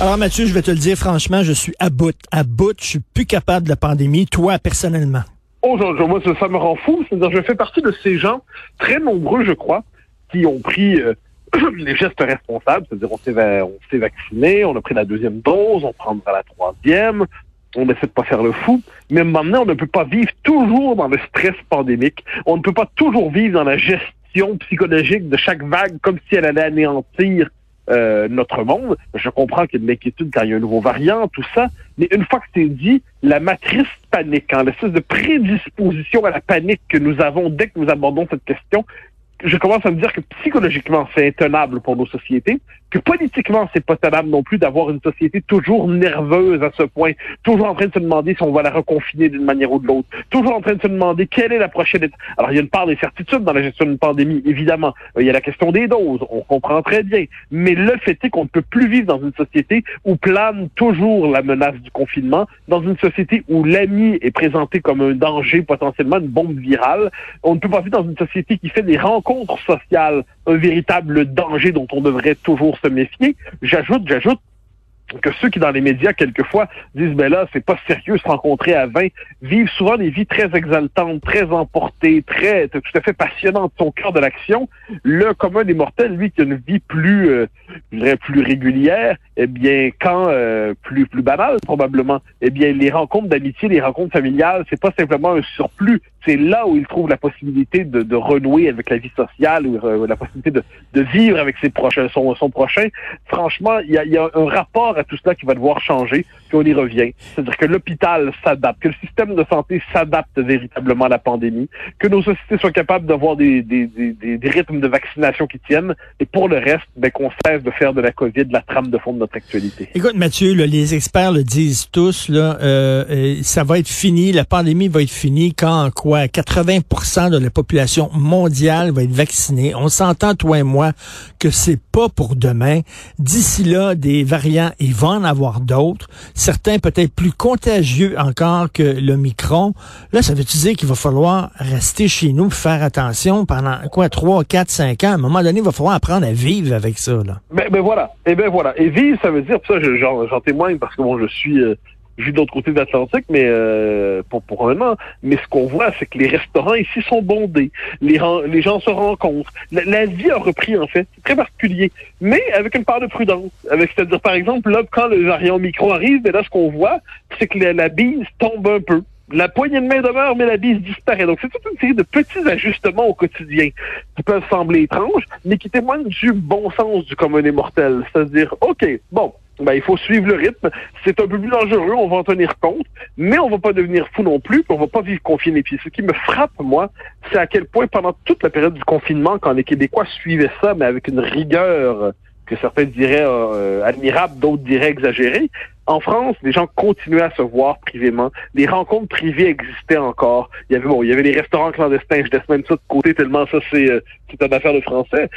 Alors Mathieu, je vais te le dire franchement, je suis à bout. À bout, je suis plus capable de la pandémie, toi personnellement. Jean, moi, ça, me rend fou. C'est-à-dire, je fais partie de ces gens, très nombreux, je crois, qui ont pris euh, les gestes responsables. C'est-à-dire, on s'est, on s'est vacciné, on a pris la deuxième dose, on prendra la troisième, on essaie de pas faire le fou. Mais maintenant, on ne peut pas vivre toujours dans le stress pandémique. On ne peut pas toujours vivre dans la gestion psychologique de chaque vague comme si elle allait anéantir euh, notre monde. Je comprends qu'il y a de l'inquiétude quand il y a un nouveau variant, tout ça, mais une fois que c'est dit, la matrice panique, hein, l'espèce de prédisposition à la panique que nous avons dès que nous abordons cette question, je commence à me dire que psychologiquement, c'est intenable pour nos sociétés, que politiquement, c'est pas tenable non plus d'avoir une société toujours nerveuse à ce point, toujours en train de se demander si on va la reconfiner d'une manière ou de l'autre, toujours en train de se demander quelle est la prochaine étape. Alors, il y a une part d'incertitude dans la gestion d'une pandémie, évidemment. Il y a la question des doses, on comprend très bien. Mais le fait est qu'on ne peut plus vivre dans une société où plane toujours la menace du confinement, dans une société où l'ami est présenté comme un danger, potentiellement une bombe virale. On ne peut pas vivre dans une société qui fait des rencontres sociales un véritable danger dont on devrait toujours méfier. J'ajoute, j'ajoute que ceux qui dans les médias quelquefois disent ben là c'est pas sérieux se rencontrer à 20 vivent souvent des vies très exaltantes, très emportées, très tout à fait passionnantes, son cœur de l'action. Le commun des mortels, lui, qui a une vie plus, euh, plus régulière, eh bien quand euh, plus plus banale probablement, eh bien les rencontres d'amitié, les rencontres familiales, c'est pas simplement un surplus, c'est là où il trouve la possibilité de, de renouer avec la vie sociale ou euh, la possibilité de, de vivre avec ses prochains, son, son prochain. Franchement, il y a, un rapport à tout cela qui va devoir changer, puis on y revient. C'est-à-dire que l'hôpital s'adapte, que le système de santé s'adapte véritablement à la pandémie, que nos sociétés soient capables d'avoir des, des, des, des, rythmes de vaccination qui tiennent, et pour le reste, ben, qu'on cesse de faire de la COVID la trame de fond de notre actualité. Écoute, Mathieu, les experts le disent tous, là, euh, ça va être fini, la pandémie va être finie quand quoi 80% de la population mondiale va être vaccinée. On s'entend, toi et moi, que c'est pas pour demain. D'ici là, des variants, il va en avoir d'autres. Certains peut-être plus contagieux encore que le micron. Là, ça veut dire qu'il va falloir rester chez nous, faire attention pendant quoi, 3, 4, 5 ans? À un moment donné, il va falloir apprendre à vivre avec ça. Là. Ben, ben voilà. Et eh ben voilà. Et vivre, ça veut dire, ça, j'en témoigne parce que bon, je suis euh, vu de l'autre côté de l'Atlantique, mais euh, pour, pour un moment. Mais ce qu'on voit, c'est que les restaurants ici sont bondés. Les, gens se rencontrent. La, vie a repris, en fait. C'est très particulier. Mais avec une part de prudence. Avec, c'est-à-dire, par exemple, là, quand le variant micro arrive, ben là, ce qu'on voit, c'est que la, la bise tombe un peu. La poignée de main demeure, mais la bise disparaît. Donc, c'est toute une série de petits ajustements au quotidien qui peuvent sembler étranges, mais qui témoignent du bon sens du commun des mortels. C'est-à-dire, OK, bon, ben, il faut suivre le rythme. C'est un peu plus dangereux, on va en tenir compte, mais on va pas devenir fou non plus, puis on va pas vivre confiné. Puis ce qui me frappe, moi, c'est à quel point pendant toute la période du confinement, quand les Québécois suivaient ça, mais avec une rigueur que certains diraient euh, admirable, d'autres diraient exagérée, en France, les gens continuaient à se voir privément. Les rencontres privées existaient encore. Il y avait bon, il y avait les restaurants clandestins. Je laisse même ça de côté tellement ça c'est euh, c'est une affaire de français.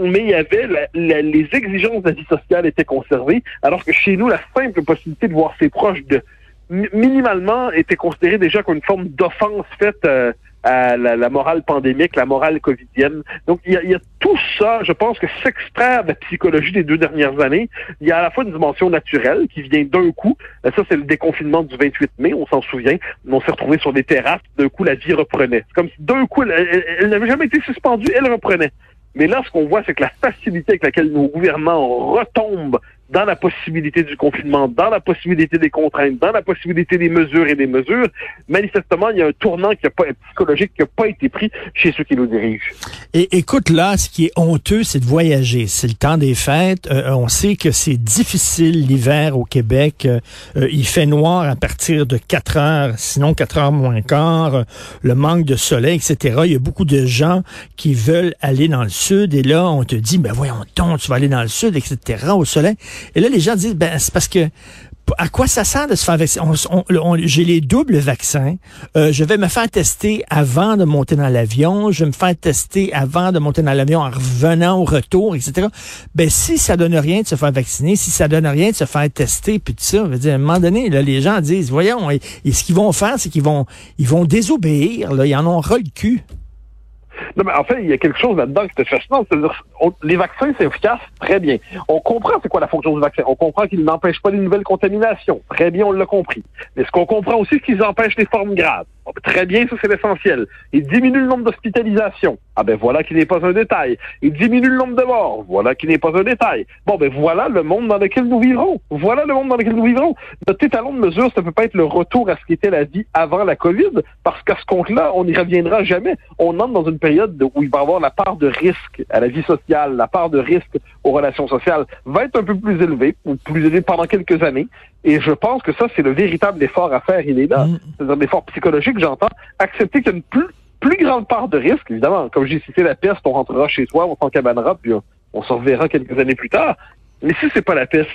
Mais il y avait les exigences de la vie sociale étaient conservées, alors que chez nous, la simple possibilité de voir ses proches de minimalement était considérée déjà comme une forme d'offense faite. Euh, à la, morale pandémique, la morale covidienne. Donc, il y, a, il y a tout ça, je pense que s'extraire de la psychologie des deux dernières années, il y a à la fois une dimension naturelle qui vient d'un coup. Euh, ça, c'est le déconfinement du 28 mai, on s'en souvient. On s'est retrouvé sur des terrasses, d'un coup, la vie reprenait. C'est comme si d'un coup, elle, elle n'avait jamais été suspendue, elle reprenait. Mais là, ce qu'on voit, c'est que la facilité avec laquelle nos gouvernements retombent dans la possibilité du confinement, dans la possibilité des contraintes, dans la possibilité des mesures et des mesures, manifestement, il y a un tournant qui a pas, psychologique qui n'a pas été pris chez ceux qui nous dirigent. Et écoute, là, ce qui est honteux, c'est de voyager. C'est le temps des fêtes. Euh, on sait que c'est difficile l'hiver au Québec. Euh, euh, il fait noir à partir de 4 heures, sinon 4 heures moins quart. le manque de soleil, etc. Il y a beaucoup de gens qui veulent aller dans le sud et là, on te dit, ben voyons donc, tu vas aller dans le sud, etc., au soleil. Et là, les gens disent, ben c'est parce que à quoi ça sert de se faire vacciner? J'ai les doubles vaccins. Euh, je vais me faire tester avant de monter dans l'avion. Je vais me faire tester avant de monter dans l'avion en revenant au retour, etc. Ben, si ça donne rien de se faire vacciner, si ça donne rien de se faire tester, puis tout ça, dire, à un moment donné, là, les gens disent, voyons, et, ce qu'ils vont faire, c'est qu'ils vont, ils vont désobéir, là, ils en ont ras le cul. Non, mais en fait, il y a quelque chose là-dedans qui est fascinant. C'est-à-dire, les vaccins, c'est efficace, très bien. On comprend c'est quoi la fonction du vaccin. On comprend qu'ils n'empêchent pas les nouvelles contaminations. Très bien, on l'a compris. Mais ce qu'on comprend aussi, c'est qu'ils empêchent les formes graves. Très bien, ça c'est l'essentiel. Ils diminuent le nombre d'hospitalisations. Ah ben voilà qui n'est pas un détail. Ils diminuent le nombre de morts. Voilà qui n'est pas un détail. Bon ben voilà le monde dans lequel nous vivrons. Voilà le monde dans lequel nous vivrons. Notre étalon de mesure, ça peut pas être le retour à ce qui était la vie avant la COVID, parce qu'à ce compte-là, on n'y reviendra jamais. On entre dans une période où il va y avoir la part de risque à la vie sociale, la part de risque aux relations sociales va être un peu plus élevée, ou plus élevée pendant quelques années. Et je pense que ça, c'est le véritable effort à faire. Il est là. Mm. C'est un effort psychologique, j'entends. Accepter qu'il y a une plus, plus grande part de risque, évidemment. Comme j'ai cité la peste, on rentrera chez soi, on s'en cabanera, puis on, s'en reverra quelques années plus tard. Mais si c'est pas la peste,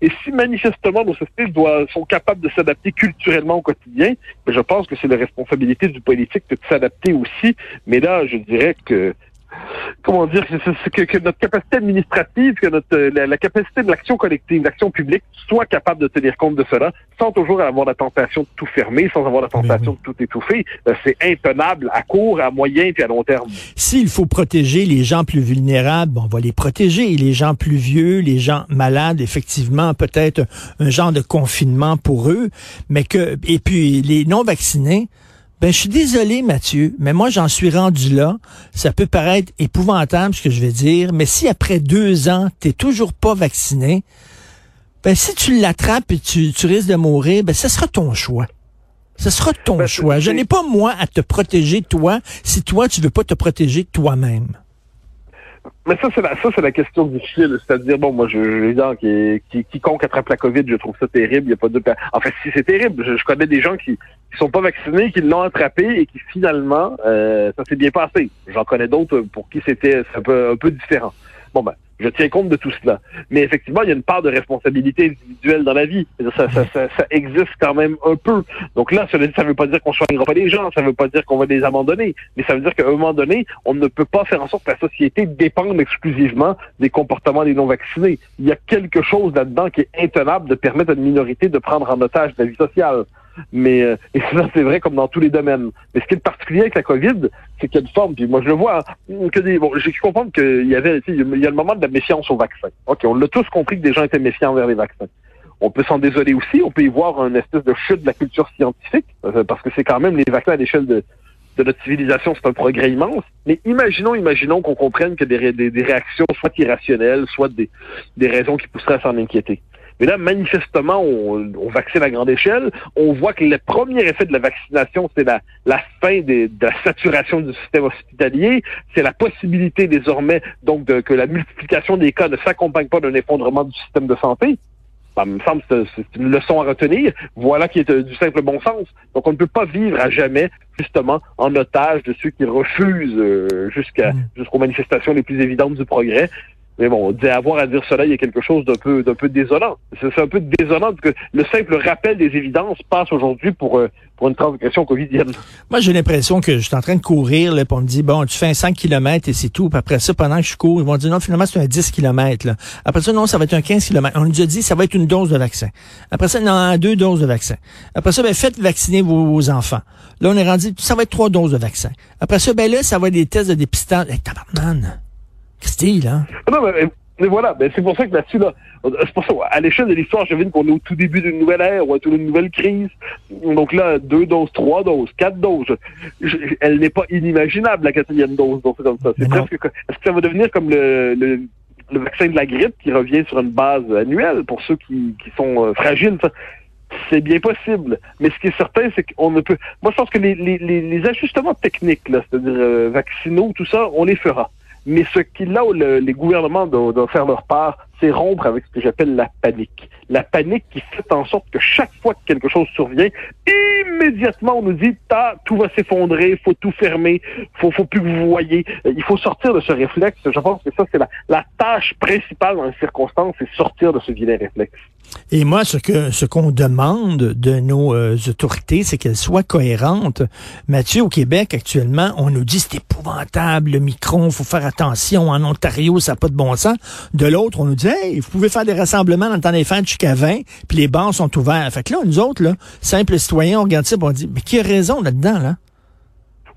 et si manifestement nos sociétés doivent, sont capables de s'adapter culturellement au quotidien, ben, je pense que c'est la responsabilité du politique de s'adapter aussi. Mais là, je dirais que comment dire, que, que, notre capacité administrative, que notre la, capacité de l'action collective, l'action publique, soit capable de tenir compte de cela, sans toujours avoir la tentation de tout fermer, sans avoir la tentation de tout étouffer. Euh, c'est intenable à court, à moyen et à long terme. S'il faut protéger les gens plus vulnérables, on va les protéger. Les gens plus vieux, les gens malades, effectivement, peut-être un genre de confinement pour eux, mais que et puis les non vaccinés ben, je suis désolé, Mathieu, mais moi, j'en suis rendu là. Ça peut paraître épouvantable, ce que je vais dire, mais si après deux ans, t'es toujours pas vacciné, ben, si tu l'attrapes et tu, tu risques de mourir, ben, ce sera ton choix. Ce sera ton ben, choix. Je n'ai pas, moi, à te protéger, toi, si toi, tu veux pas te protéger toi-même. Mais ça, c'est la, ça, c'est la question difficile. C'est-à-dire, bon, moi, je, je qui, qui, quiconque attrape la COVID, je trouve ça terrible. Il y a pas de, en fait, si c'est terrible, je, connais des gens qui, qui sont pas vaccinés, qui l'ont attrapé et qui finalement, euh, ça s'est bien passé. J'en connais d'autres pour qui c'était un peu, un peu différent. Bon, ben, je tiens compte de tout cela. Mais effectivement, il y a une part de responsabilité individuelle dans la vie. Ça, ça, ça, ça existe quand même un peu. Donc là, ça ne veut pas dire qu'on soignera pas les gens, ça ne veut pas dire qu'on va les abandonner, mais ça veut dire qu'à un moment donné, on ne peut pas faire en sorte que la société dépende exclusivement des comportements des non-vaccinés. Il y a quelque chose là-dedans qui est intenable de permettre à une minorité de prendre en otage la vie sociale. Mais euh, et ça, c'est vrai comme dans tous les domaines. Mais ce qui est particulier avec la COVID, c'est qu'il y a une forme, puis moi je le vois, hein, que des, bon, j'ai comprendre qu'il y avait, il y a le moment de la méfiance au vaccin. OK, on l'a tous compris que des gens étaient méfiants envers les vaccins. On peut s'en désoler aussi, on peut y voir une espèce de chute de la culture scientifique, euh, parce que c'est quand même les vaccins à l'échelle de, de notre civilisation, c'est un progrès immense. Mais imaginons, imaginons qu'on comprenne que des, des, des, réactions soit irrationnelles, soit des, des raisons qui pousseraient à s'en inquiéter. Mais là, manifestement, on, on, vaccine à grande échelle. On voit que le premier effet de la vaccination, c'est la, la fin de la saturation du système hospitalier. C'est la possibilité désormais donc de, que la multiplication des cas ne s'accompagne pas d'un effondrement du système de santé. Ça me semble que c'est une leçon à retenir. Voilà qui est euh, du simple bon sens. Donc, on ne peut pas vivre à jamais, justement, en otage de ceux qui refusent euh, jusqu'à mmh. jusqu'aux manifestations les plus évidentes du progrès. Mais bon, avoir à dire cela, il y a quelque chose d'un peu, d'un peu désolant. C'est un peu désolant que le simple rappel des évidences passe aujourd'hui pour, euh, pour une transgression covidienne. Moi, j'ai l'impression que je suis en train de courir, là, on me dit, bon, tu fais un 5 km et c'est tout. Puis après ça, pendant que je cours, ils vont dire, non, finalement, c'est un 10 km. Là. Après ça, non, ça va être un 15 km. On nous a dit, ça va être une dose de vaccin. Après ça, non, deux doses de vaccin. Après ça, ben, faites vacciner vos, enfants. Là, on est rendu, ça va être trois doses de vaccin. Après ça, ben là, ça va être des tests de dépistage. Hey, tabarnak! Style, hein? Non, mais, mais voilà, ben, c'est pour ça que là-dessus, là, c'est pour ça, à l'échelle de l'histoire, je viens qu'on est au tout début d'une nouvelle ère, ou à une nouvelle crise. Donc là, deux doses, trois doses, quatre doses. elle n'est pas inimaginable, la quatrième dose. Donc c'est comme ça. C'est presque, est-ce que ça va devenir comme le, le le vaccin de la grippe qui revient sur une base annuelle pour ceux qui, qui sont euh, fragiles? C'est bien possible. Mais ce qui est certain, c'est qu'on ne peut. Moi, je pense que les, les, les ajustements techniques, c'est-à-dire euh, vaccinaux, tout ça, on les fera. Mais ce qui, là où les gouvernements doivent, faire leur part, c'est rompre avec ce que j'appelle la panique. La panique qui fait en sorte que chaque fois que quelque chose survient, immédiatement on nous dit ah, tout va s'effondrer, faut tout fermer, faut faut plus que vous voyez. Euh, il faut sortir de ce réflexe. Je pense que ça c'est la, la tâche principale dans les circonstances, c'est sortir de ce vilain réflexe. Et moi, ce que ce qu'on demande de nos euh, autorités, c'est qu'elles soient cohérentes. Mathieu, au Québec, actuellement, on nous dit c'est épouvantable, le micron, faut faire attention. En Ontario, ça n'a pas de bon sens. De l'autre, on nous dit vous pouvez faire des rassemblements dans le temps des fêtes jusqu'à 20, puis les bars sont ouverts. Fait que là, nous autres, là, simples citoyens, on regarde ça, on dit mais qui a raison là-dedans, là?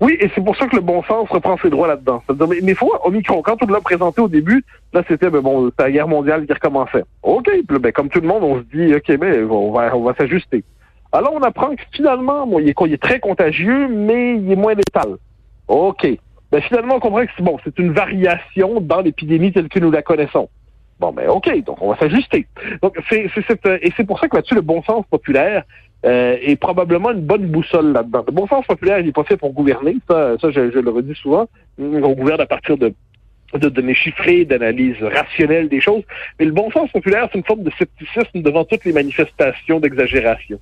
Oui, et c'est pour ça que le bon sens reprend ses droits là-dedans. Mais, mais faut, Omicron, quand on l'a présenté au début, là, c'était, ben bon, la guerre mondiale qui recommençait. OK, puis ben, comme tout le monde, on se dit, OK, ben, on va, s'ajuster. Alors, on apprend que finalement, bon, il, est, il est très contagieux, mais il est moins létal. OK. Ben, finalement, on comprend que c'est bon, c'est une variation dans l'épidémie telle que nous la connaissons. Bon, ben, OK, donc on va s'ajuster. Donc, c'est, et c'est pour ça que là-dessus, le bon sens populaire, euh, est probablement une bonne boussole là-dedans. Le bon sens populaire, il n'est pas fait pour gouverner, ça, ça je, je le redis souvent. On gouverne à partir de de données chiffrées, d'analyse rationnelle des choses. Mais le bon sens populaire, c'est une forme de scepticisme devant toutes les manifestations d'exagération.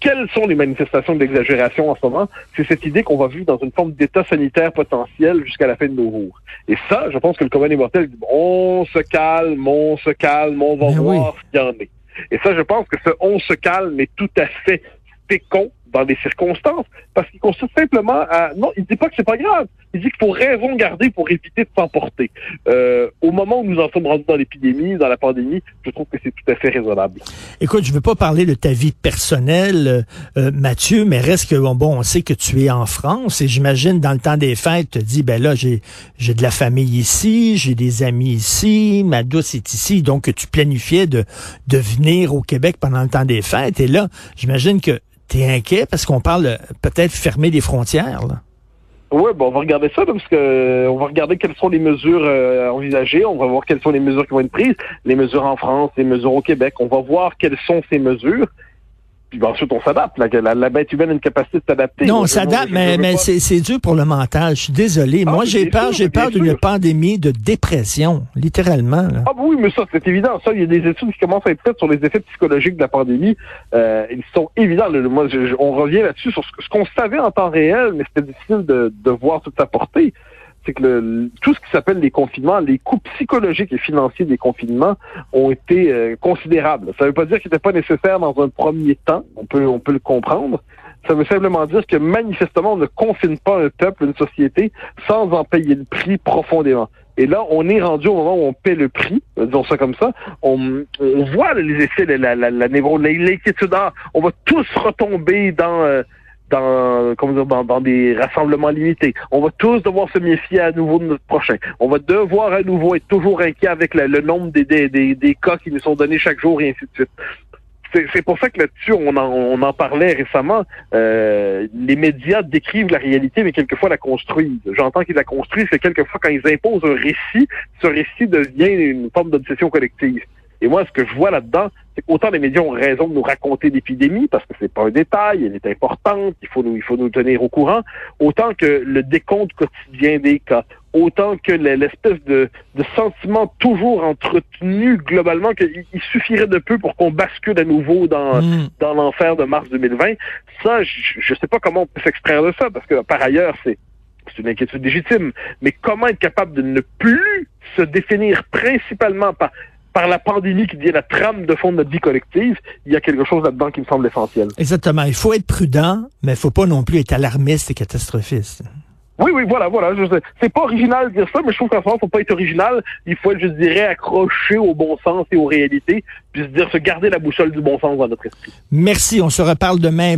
Quelles sont les manifestations d'exagération en ce moment? C'est cette idée qu'on va vivre dans une forme d'état sanitaire potentiel jusqu'à la fin de nos jours. Et ça, je pense que le commun immortel dit, on se calme, on se calme, on va Mais voir ce qu'il y en est. Et ça, je pense que ce on se calme est tout à fait fécond dans des circonstances, parce qu'il consiste simplement à... Non, il dit pas que c'est pas grave. Il dit qu'il faut raison garder pour éviter de s'emporter. Euh, au moment où nous en sommes rendus dans l'épidémie, dans la pandémie, je trouve que c'est tout à fait raisonnable. Écoute, je veux pas parler de ta vie personnelle, euh, Mathieu, mais reste que, bon, on sait que tu es en France et j'imagine dans le temps des fêtes, tu te dis, ben là, j'ai, j'ai de la famille ici, j'ai des amis ici, ma douce est ici, donc tu planifiais de, de venir au Québec pendant le temps des fêtes et là, j'imagine que tu es inquiet parce qu'on parle peut-être fermer les frontières. Oui, bon, on va regarder ça parce que on va regarder quelles sont les mesures euh, envisagées, on va voir quelles sont les mesures qui vont être prises, les mesures en France, les mesures au Québec, on va voir quelles sont ces mesures. Puis ben, ensuite, on s'adapte. La, la, bête humaine a une capacité de s'adapter. Non, on s'adapte, mais, mais c'est dur pour le mental. Je suis désolé. Ah, Moi, j'ai peur, j'ai peur d'une pandémie de dépression, littéralement. Là. Ah oui, mais ça, c'est évident. Ça, il y a des études qui commencent à être faites sur les effets psychologiques de la pandémie. Euh, ils sont évidents. Moi, je, on revient là-dessus sur ce, ce qu'on savait en temps réel, mais c'était difficile de, de voir toute sa portée c'est que le, tout ce qui s'appelle les confinements, les coûts psychologiques et financiers des confinements ont été euh, considérables. Ça ne veut pas dire qu'ils n'étaient pas nécessaires dans un premier temps, on peut, on peut le comprendre. Ça veut simplement dire que manifestement, on ne confine pas un peuple, une société, sans en payer le prix profondément. Et là, on est rendu au moment où on paie le prix, disons ça comme ça. On, on voit les effets, la, la, la, l'inquiétude. Ah, on va tous retomber dans... Euh, dans, dans, dans, des rassemblements limités. On va tous devoir se méfier à nouveau de notre prochain. On va devoir à nouveau être toujours inquiet avec le, le nombre des, des, des, des, cas qui nous sont donnés chaque jour et ainsi de suite. C'est pour ça que là-dessus, on en, on en parlait récemment. Euh, les médias décrivent la réalité, mais quelquefois la construisent. J'entends qu'ils la construisent, c'est quelquefois quand ils imposent un récit, ce récit devient une forme d'obsession collective. Et moi, ce que je vois là-dedans, c'est qu'autant les médias ont raison de nous raconter l'épidémie, parce que c'est pas un détail, elle est importante, il faut nous, il faut nous tenir au courant, autant que le décompte quotidien des cas, autant que l'espèce de, de sentiment toujours entretenu globalement qu'il suffirait de peu pour qu'on bascule à nouveau dans, mm. dans l'enfer de mars 2020. Ça, je ne sais pas comment on peut s'extraire de ça, parce que par ailleurs, c'est c'est une inquiétude légitime, mais comment être capable de ne plus se définir principalement par par la pandémie qui devient la trame de fond de notre vie collective, il y a quelque chose là-dedans qui me semble essentiel. Exactement. Il faut être prudent, mais il faut pas non plus être alarmiste et catastrophiste. Oui, oui, voilà, voilà. C'est pas original de dire ça, mais je trouve qu'en ce moment, faut pas être original. Il faut être, je dirais, accroché au bon sens et aux réalités, puis se dire, se garder la boussole du bon sens dans notre esprit. Merci. On se reparle demain.